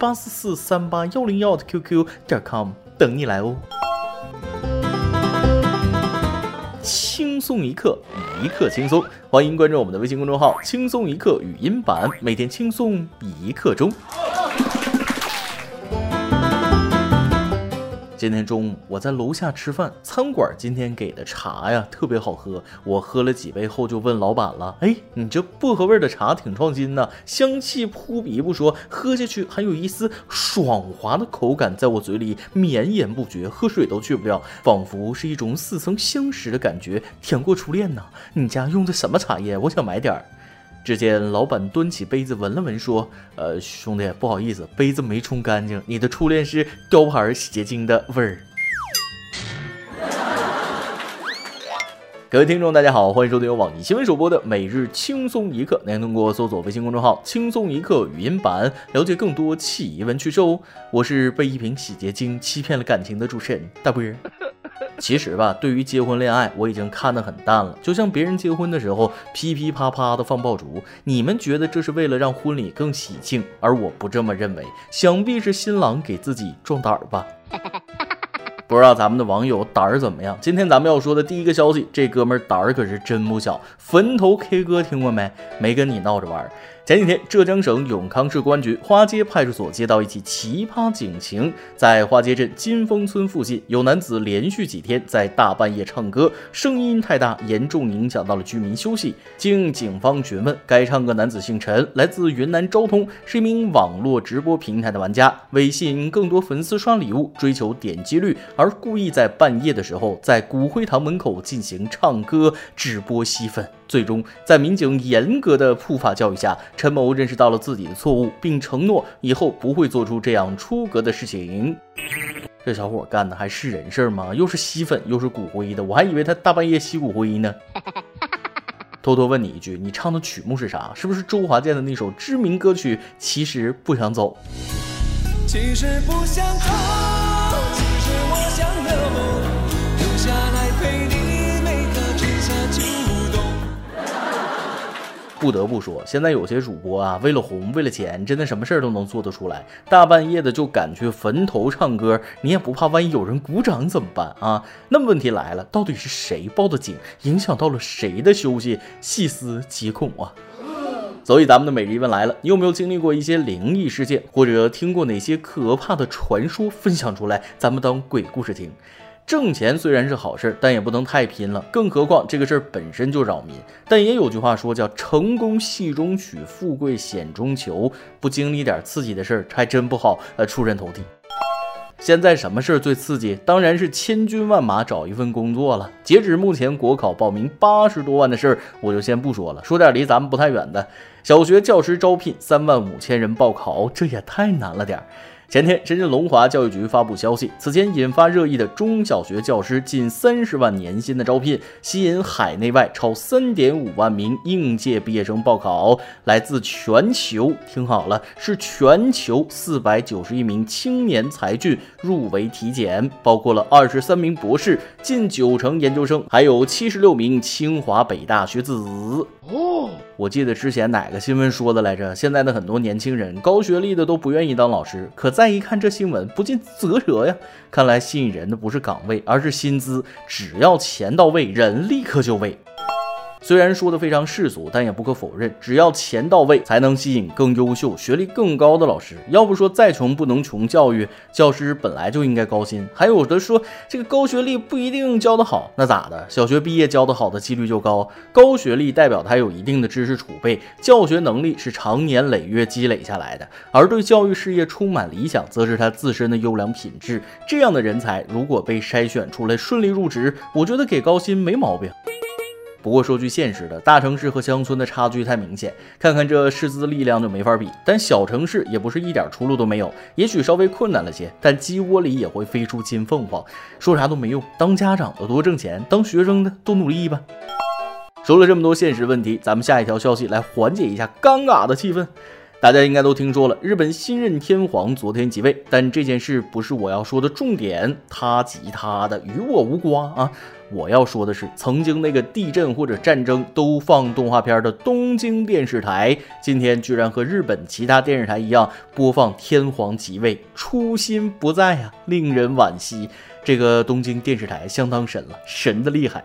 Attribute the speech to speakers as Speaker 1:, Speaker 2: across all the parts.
Speaker 1: 八四四三八幺零幺的 QQ 点 com 等你来哦。轻松一刻，一刻轻松，欢迎关注我们的微信公众号“轻松一刻语音版”，每天轻松一刻钟。今天中午我在楼下吃饭，餐馆今天给的茶呀特别好喝。我喝了几杯后就问老板了：“哎，你这薄荷味的茶挺创新呢，香气扑鼻不说，喝下去还有一丝爽滑的口感在我嘴里绵延不绝，喝水都去不了，仿佛是一种似曾相识的感觉，甜过初恋呢。你家用的什么茶叶？我想买点儿。”只见老板端起杯子闻了闻，说：“呃，兄弟，不好意思，杯子没冲干净。你的初恋是雕牌洗洁精的味儿。”各位听众，大家好，欢迎收听由网易新闻首播的每日轻松一刻。您通过搜索微信公众号“轻松一刻”语音版了解更多奇闻趣事哦。我是被一瓶洗洁精欺骗了感情的主持人大波儿。其实吧，对于结婚恋爱，我已经看得很淡了。就像别人结婚的时候噼噼啪啪的放爆竹，你们觉得这是为了让婚礼更喜庆，而我不这么认为。想必是新郎给自己壮胆儿吧。不知道咱们的网友胆儿怎么样？今天咱们要说的第一个消息，这哥们儿胆儿可是真不小。坟头 K 歌听过没？没跟你闹着玩。前几天，浙江省永康市公安局花街派出所接到一起奇葩警情，在花街镇金峰村附近，有男子连续几天在大半夜唱歌，声音太大，严重影响到了居民休息。经警方询问，该唱歌男子姓陈，来自云南昭通，是一名网络直播平台的玩家，为吸引更多粉丝刷礼物，追求点击率，而故意在半夜的时候在骨灰堂门口进行唱歌直播吸粉。最终，在民警严格的普法教育下，陈某认识到了自己的错误，并承诺以后不会做出这样出格的事情。这小伙干的还是人事吗？又是吸粉，又是骨灰的，我还以为他大半夜吸骨灰呢。偷偷问你一句，你唱的曲目是啥？是不是周华健的那首知名歌曲？其实不想走。其实不想走，不得不说，现在有些主播啊，为了红，为了钱，真的什么事儿都能做得出来。大半夜的就敢去坟头唱歌，你也不怕万一有人鼓掌怎么办啊？那么问题来了，到底是谁报的警，影响到了谁的休息？细思极恐啊！所以咱们的每日一问来了，你有没有经历过一些灵异事件，或者听过哪些可怕的传说？分享出来，咱们当鬼故事听。挣钱虽然是好事，但也不能太拼了。更何况这个事儿本身就扰民。但也有句话说，叫“成功戏中取，富贵险中求”。不经历点刺激的事儿，还真不好呃出人头地。现在什么事儿最刺激？当然是千军万马找一份工作了。截止目前，国考报名八十多万的事儿，我就先不说了。说点离咱们不太远的，小学教师招聘三万五千人报考，这也太难了点儿。前天，深圳龙华教育局发布消息，此前引发热议的中小学教师近三十万年薪的招聘，吸引海内外超三点五万名应届毕业生报考，来自全球，听好了，是全球四百九十一名青年才俊入围体检，包括了二十三名博士，近九成研究生，还有七十六名清华北大学子。哦，我记得之前哪个新闻说的来着？现在的很多年轻人，高学历的都不愿意当老师，可再一看这新闻，不禁啧舌呀。看来吸引人的不是岗位，而是薪资，只要钱到位，人立刻就位。虽然说的非常世俗，但也不可否认，只要钱到位，才能吸引更优秀、学历更高的老师。要不说再穷不能穷教育，教师本来就应该高薪。还有的说这个高学历不一定教得好，那咋的？小学毕业教得好的几率就高。高学历代表他有一定的知识储备，教学能力是长年累月积累下来的，而对教育事业充满理想，则是他自身的优良品质。这样的人才如果被筛选出来顺利入职，我觉得给高薪没毛病。不过说句现实的，大城市和乡村的差距太明显，看看这师资力量就没法比。但小城市也不是一点出路都没有，也许稍微困难了些，但鸡窝里也会飞出金凤凰。说啥都没用，当家长的多挣钱，当学生的多努力吧。说了这么多现实问题，咱们下一条消息来缓解一下尴尬的气氛。大家应该都听说了，日本新任天皇昨天即位，但这件事不是我要说的重点，他急他的，与我无关啊。我要说的是，曾经那个地震或者战争都放动画片的东京电视台，今天居然和日本其他电视台一样播放天皇即位，初心不在啊，令人惋惜。这个东京电视台相当神了，神的厉害。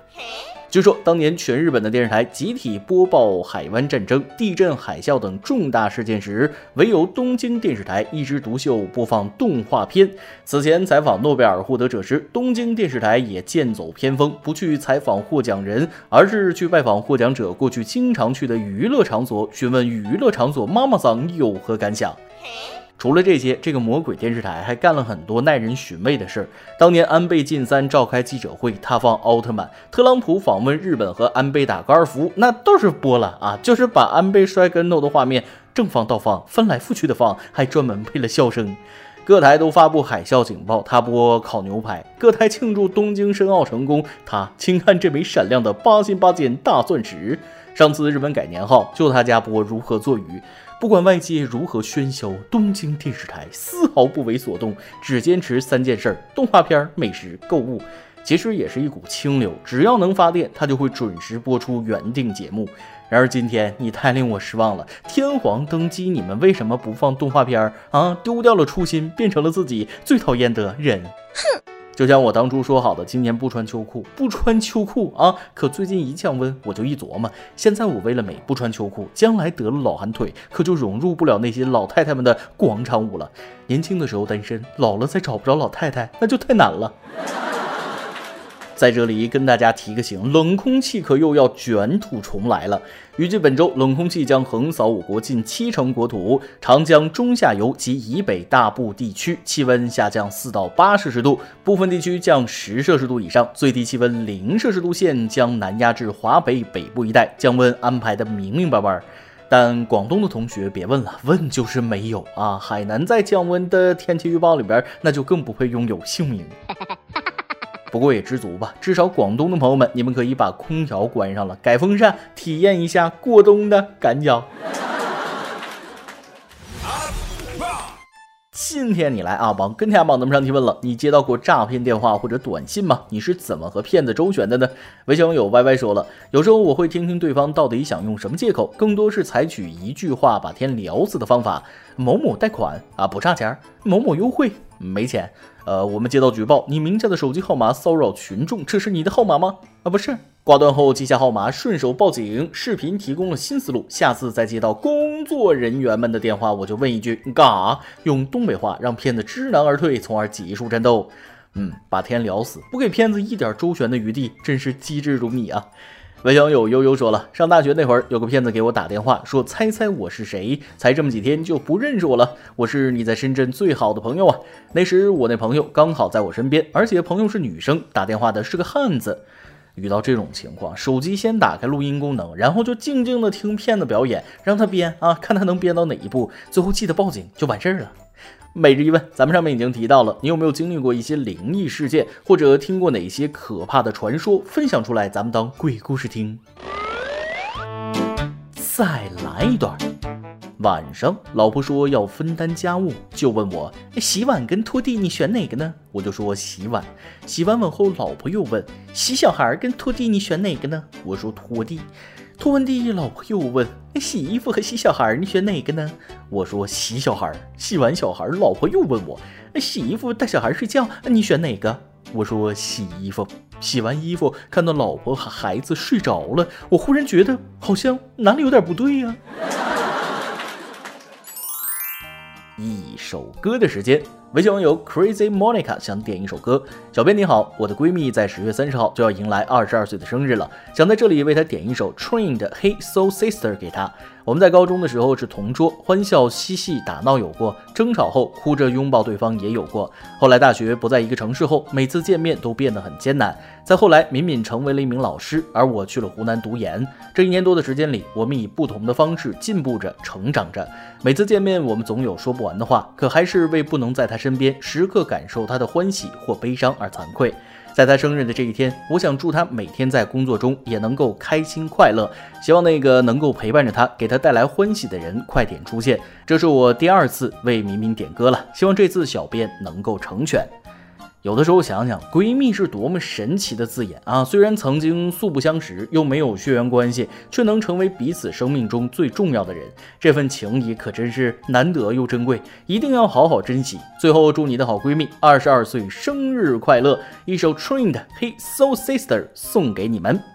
Speaker 1: 据说当年全日本的电视台集体播报海湾战争、地震、海啸等重大事件时，唯有东京电视台一枝独秀播放动画片。此前采访诺贝尔获得者时，东京电视台也剑走偏锋，不去采访获奖人，而是去拜访获奖者过去经常去的娱乐场所，询问娱乐场所妈妈桑有何感想。除了这些，这个魔鬼电视台还干了很多耐人寻味的事儿。当年安倍晋三召开记者会，他放奥特曼；特朗普访问日本和安倍打高尔夫，那都是播了啊，就是把安倍摔跟头的画面正放倒放，翻来覆去的放，还专门配了笑声。各台都发布海啸警报，他播烤牛排；各台庆祝东京申奥成功，他请看这枚闪亮的八星八件大钻石。上次日本改年号，就他家播如何做鱼。不管外界如何喧嚣，东京电视台丝毫不为所动，只坚持三件事：动画片、美食、购物。其实也是一股清流，只要能发电，他就会准时播出原定节目。然而今天你太令我失望了，天皇登基，你们为什么不放动画片儿啊？丢掉了初心，变成了自己最讨厌的人。哼。就像我当初说好的，今年不穿秋裤，不穿秋裤啊！可最近一降温，我就一琢磨，现在我为了美不穿秋裤，将来得了老寒腿，可就融入不了那些老太太们的广场舞了。年轻的时候单身，老了再找不着老太太，那就太难了。在这里跟大家提个醒，冷空气可又要卷土重来了。预计本周冷空气将横扫我国近七成国土，长江中下游及以北大部地区气温下降四到八摄氏度，部分地区降十摄氏度以上，最低气温零摄氏度线将南压至华北北部一带，降温安排的明明白白。但广东的同学别问了，问就是没有啊！海南在降温的天气预报里边，那就更不配拥有姓名。不过也知足吧，至少广东的朋友们，你们可以把空调关上了，改风扇，体验一下过冬的感觉。今天你来阿邦跟天榜咱们上提问了，你接到过诈骗电话或者短信吗？你是怎么和骗子周旋的呢？微信网友 Y Y 说了，有时候我会听听对方到底想用什么借口，更多是采取一句话把天聊死的方法。某某贷款啊，不差钱；某某优惠没钱。呃，我们接到举报，你名下的手机号码骚扰群众，这是你的号码吗？啊，不是。挂断后记下号码，顺手报警。视频提供了新思路，下次再接到工作人员们的电话，我就问一句：你干啥？用东北话让骗子知难而退，从而结束战斗。嗯，把天聊死，不给骗子一点周旋的余地，真是机智如你啊！文小友悠悠说了，上大学那会儿，有个骗子给我打电话，说猜猜我是谁，才这么几天就不认识我了。我是你在深圳最好的朋友啊。那时我那朋友刚好在我身边，而且朋友是女生，打电话的是个汉子。遇到这种情况，手机先打开录音功能，然后就静静的听骗子表演，让他编啊，看他能编到哪一步，最后记得报警就完事儿了。每日一问，咱们上面已经提到了，你有没有经历过一些灵异事件，或者听过哪些可怕的传说？分享出来，咱们当鬼故事听。再来一段。晚上，老婆说要分担家务，就问我洗碗跟拖地，你选哪个呢？我就说洗碗。洗完碗后，老婆又问洗小孩跟拖地，你选哪个呢？我说拖地。拖完地，老婆又问：“洗衣服和洗小孩，你选哪个呢？”我说：“洗小孩。”洗完小孩，老婆又问我：“洗衣服带小孩睡觉，你选哪个？”我说：“洗衣服。”洗完衣服，看到老婆和孩子睡着了，我忽然觉得好像哪里有点不对呀。一首歌的时间。微信网友 Crazy Monica 想点一首歌。小编你好，我的闺蜜在十月三十号就要迎来二十二岁的生日了，想在这里为她点一首 Train 的 Hey Soul Sister 给她。我们在高中的时候是同桌，欢笑嬉戏打闹有过，争吵后哭着拥抱对方也有过。后来大学不在一个城市后，每次见面都变得很艰难。再后来，敏敏成为了一名老师，而我去了湖南读研。这一年多的时间里，我们以不同的方式进步着、成长着。每次见面，我们总有说不完的话，可还是为不能在她身边时刻感受他的欢喜或悲伤而惭愧。在他生日的这一天，我想祝他每天在工作中也能够开心快乐。希望那个能够陪伴着他、给他带来欢喜的人快点出现。这是我第二次为明明点歌了，希望这次小编能够成全。有的时候想想，闺蜜是多么神奇的字眼啊！虽然曾经素不相识，又没有血缘关系，却能成为彼此生命中最重要的人，这份情谊可真是难得又珍贵，一定要好好珍惜。最后，祝你的好闺蜜二十二岁生日快乐！一首 trained《Hey Soul Sister》送给你们。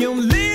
Speaker 2: You live